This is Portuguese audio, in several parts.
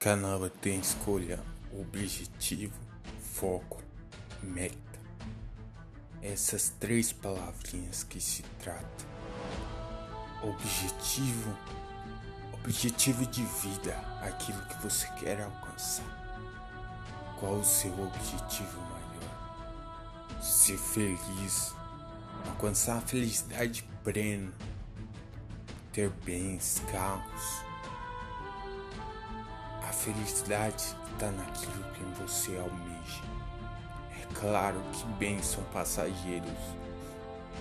Canal tem escolha, objetivo, foco, meta. Essas três palavrinhas que se trata. Objetivo, objetivo de vida, aquilo que você quer alcançar. Qual o seu objetivo maior? Ser feliz, alcançar a felicidade plena, ter bens, carros felicidade está naquilo que você almeja. É claro que bens são passageiros.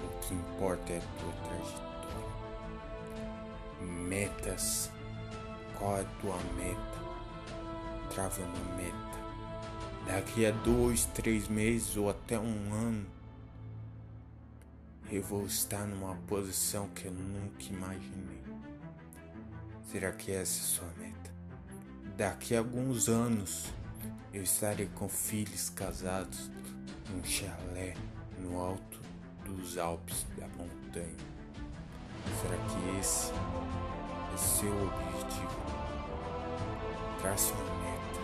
O que importa é a tua trajetória. Metas. Qual é a tua meta? Trava uma meta. Daqui a dois, três meses ou até um ano, eu vou estar numa posição que eu nunca imaginei. Será que essa é a sua meta? Daqui a alguns anos eu estarei com filhos casados num chalé no alto dos Alpes da montanha. Será que esse é seu objetivo? Trace uma meta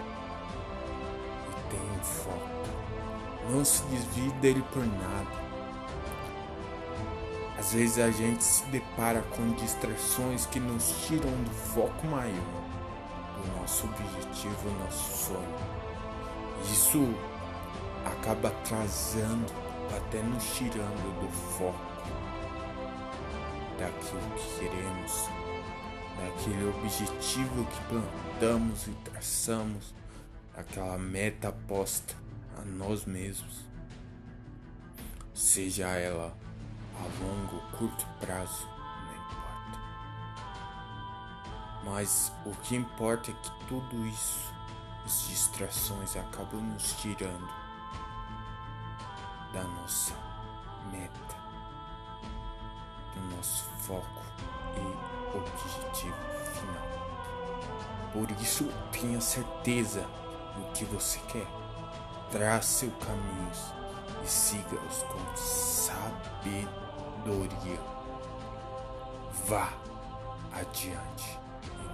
e tenha um foco. Não se desvie dele por nada. Às vezes a gente se depara com distrações que nos tiram do foco maior o nosso objetivo, o nosso sonho. Isso acaba atrasando, até nos tirando do foco daquilo que queremos, daquele objetivo que plantamos e traçamos, daquela meta posta a nós mesmos, seja ela a longo ou curto prazo. Mas o que importa é que tudo isso, as distrações, acabam nos tirando da nossa meta, do nosso foco e objetivo final. Por isso, tenha certeza do que você quer. Trace seus caminhos e siga-os com sabedoria. Vá adiante.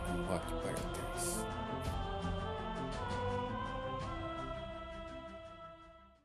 What birthdays?